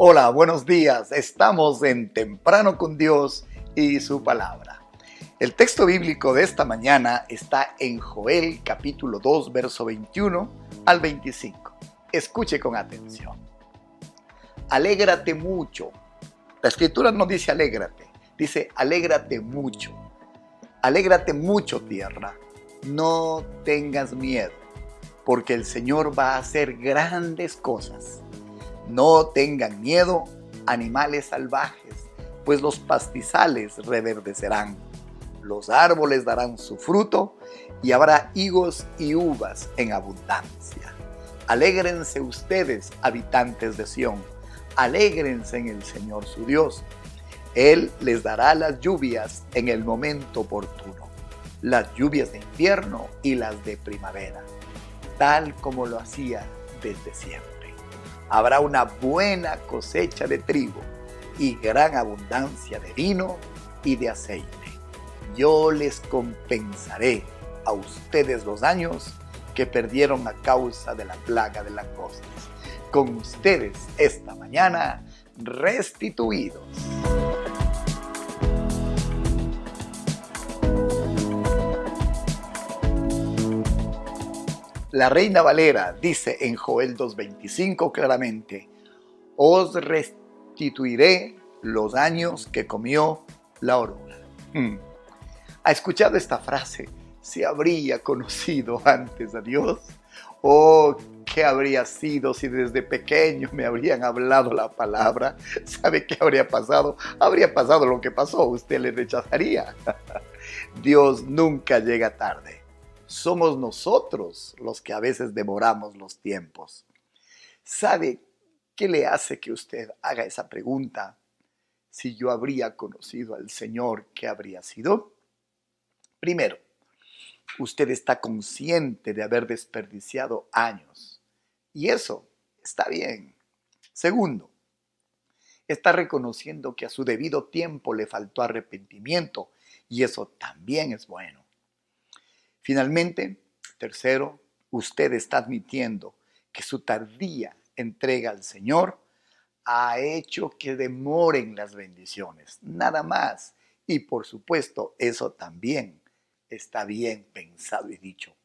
Hola, buenos días. Estamos en Temprano con Dios y su palabra. El texto bíblico de esta mañana está en Joel capítulo 2, verso 21 al 25. Escuche con atención. Alégrate mucho. La escritura no dice alégrate, dice alégrate mucho. Alégrate mucho tierra. No tengas miedo, porque el Señor va a hacer grandes cosas no tengan miedo, animales salvajes, pues los pastizales reverdecerán, los árboles darán su fruto y habrá higos y uvas en abundancia. Alégrense ustedes, habitantes de Sión, alégrense en el Señor su Dios. Él les dará las lluvias en el momento oportuno, las lluvias de invierno y las de primavera, tal como lo hacía desde siempre habrá una buena cosecha de trigo y gran abundancia de vino y de aceite. Yo les compensaré a ustedes los daños que perdieron a causa de la plaga de langostas. Con ustedes esta mañana restituidos. La Reina Valera dice en Joel 2.25 claramente, os restituiré los años que comió la oruga. Hmm. ¿Ha escuchado esta frase? ¿Se habría conocido antes a Dios? ¿O qué habría sido si desde pequeño me habrían hablado la palabra? ¿Sabe qué habría pasado? Habría pasado lo que pasó, usted le rechazaría. Dios nunca llega tarde somos nosotros los que a veces demoramos los tiempos. ¿Sabe qué le hace que usted haga esa pregunta? Si yo habría conocido al Señor, ¿qué habría sido? Primero, usted está consciente de haber desperdiciado años. Y eso está bien. Segundo, está reconociendo que a su debido tiempo le faltó arrepentimiento y eso también es bueno. Finalmente, tercero, usted está admitiendo que su tardía entrega al Señor ha hecho que demoren las bendiciones, nada más. Y por supuesto, eso también está bien pensado y dicho.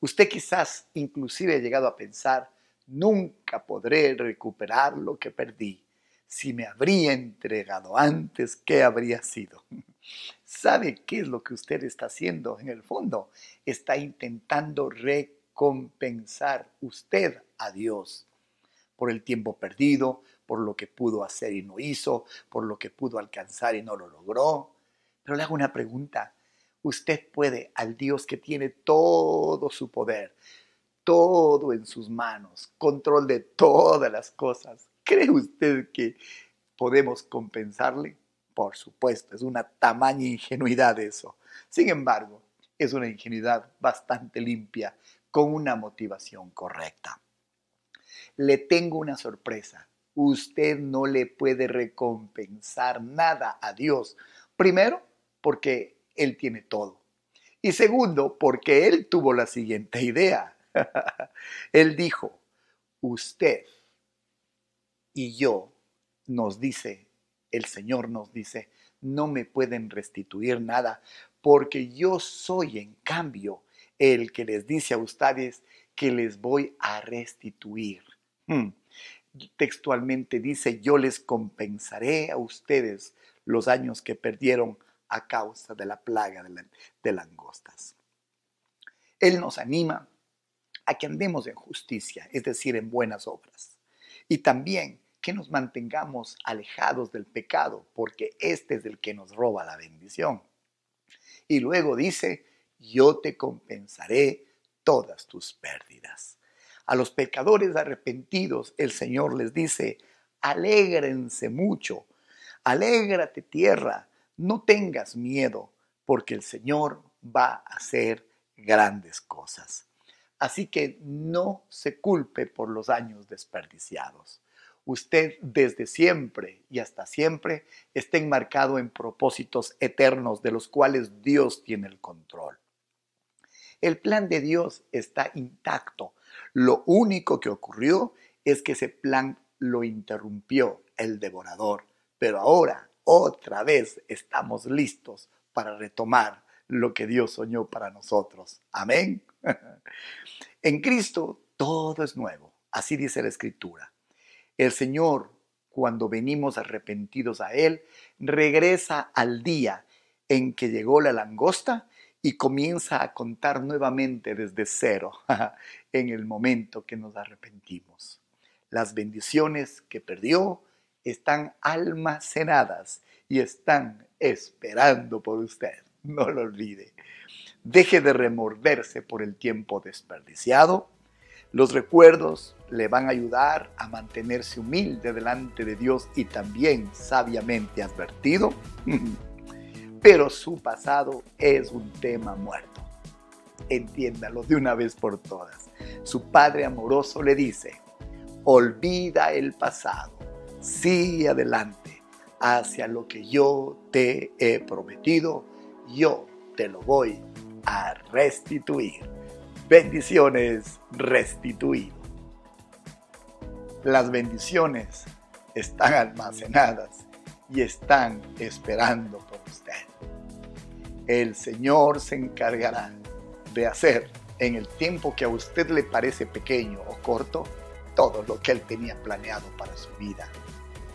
Usted quizás inclusive ha llegado a pensar, nunca podré recuperar lo que perdí. Si me habría entregado antes, ¿qué habría sido? ¿Sabe qué es lo que usted está haciendo en el fondo? Está intentando recompensar usted a Dios por el tiempo perdido, por lo que pudo hacer y no hizo, por lo que pudo alcanzar y no lo logró. Pero le hago una pregunta. Usted puede al Dios que tiene todo su poder, todo en sus manos, control de todas las cosas. ¿Cree usted que podemos compensarle? Por supuesto, es una tamaña ingenuidad eso. Sin embargo, es una ingenuidad bastante limpia, con una motivación correcta. Le tengo una sorpresa. Usted no le puede recompensar nada a Dios. Primero, porque Él tiene todo. Y segundo, porque Él tuvo la siguiente idea. él dijo, usted y yo, nos dice el Señor nos dice, no me pueden restituir nada, porque yo soy en cambio el que les dice a ustedes que les voy a restituir. Hmm. Textualmente dice, yo les compensaré a ustedes los años que perdieron a causa de la plaga de, de langostas. Él nos anima a que andemos en justicia, es decir, en buenas obras. Y también que nos mantengamos alejados del pecado, porque este es el que nos roba la bendición. Y luego dice, yo te compensaré todas tus pérdidas. A los pecadores arrepentidos el Señor les dice, alégrense mucho, alégrate tierra, no tengas miedo, porque el Señor va a hacer grandes cosas. Así que no se culpe por los años desperdiciados usted desde siempre y hasta siempre está enmarcado en propósitos eternos de los cuales Dios tiene el control. El plan de Dios está intacto. Lo único que ocurrió es que ese plan lo interrumpió el devorador, pero ahora otra vez estamos listos para retomar lo que Dios soñó para nosotros. Amén. En Cristo todo es nuevo, así dice la Escritura. El Señor, cuando venimos arrepentidos a Él, regresa al día en que llegó la langosta y comienza a contar nuevamente desde cero en el momento que nos arrepentimos. Las bendiciones que perdió están almacenadas y están esperando por usted. No lo olvide. Deje de remorderse por el tiempo desperdiciado. Los recuerdos le van a ayudar a mantenerse humilde delante de Dios y también sabiamente advertido. Pero su pasado es un tema muerto. Entiéndalo de una vez por todas. Su padre amoroso le dice, olvida el pasado, sigue adelante hacia lo que yo te he prometido, yo te lo voy a restituir. Bendiciones restituido. Las bendiciones están almacenadas y están esperando por usted. El Señor se encargará de hacer en el tiempo que a usted le parece pequeño o corto todo lo que Él tenía planeado para su vida.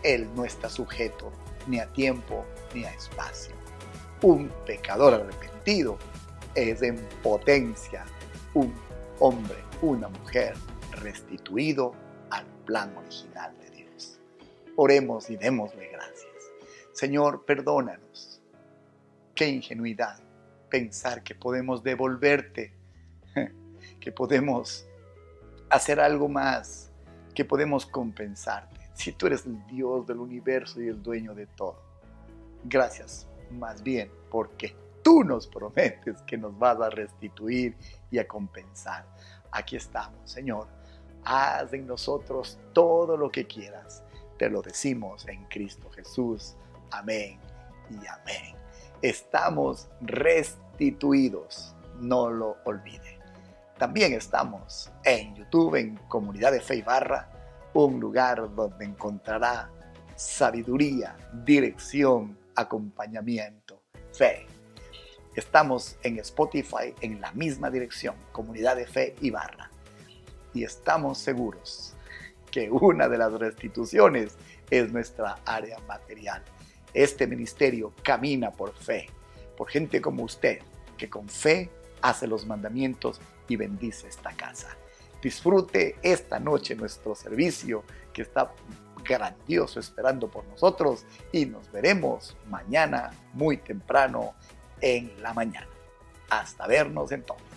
Él no está sujeto ni a tiempo ni a espacio. Un pecador arrepentido es en potencia un hombre, una mujer restituido al plan original de Dios. Oremos y démosle gracias. Señor, perdónanos. Qué ingenuidad pensar que podemos devolverte, que podemos hacer algo más, que podemos compensarte. Si tú eres el Dios del universo y el dueño de todo. Gracias, más bien, porque tú nos prometes que nos vas a restituir y a compensar. Aquí estamos, Señor. Haz en nosotros todo lo que quieras. Te lo decimos en Cristo Jesús. Amén y amén. Estamos restituidos, no lo olvide. También estamos en YouTube, en Comunidad de Fe y Barra, un lugar donde encontrará sabiduría, dirección, acompañamiento, fe. Estamos en Spotify en la misma dirección, Comunidad de Fe y Barra. Y estamos seguros que una de las restituciones es nuestra área material. Este ministerio camina por fe, por gente como usted, que con fe hace los mandamientos y bendice esta casa. Disfrute esta noche nuestro servicio que está grandioso esperando por nosotros y nos veremos mañana muy temprano en la mañana. Hasta vernos entonces.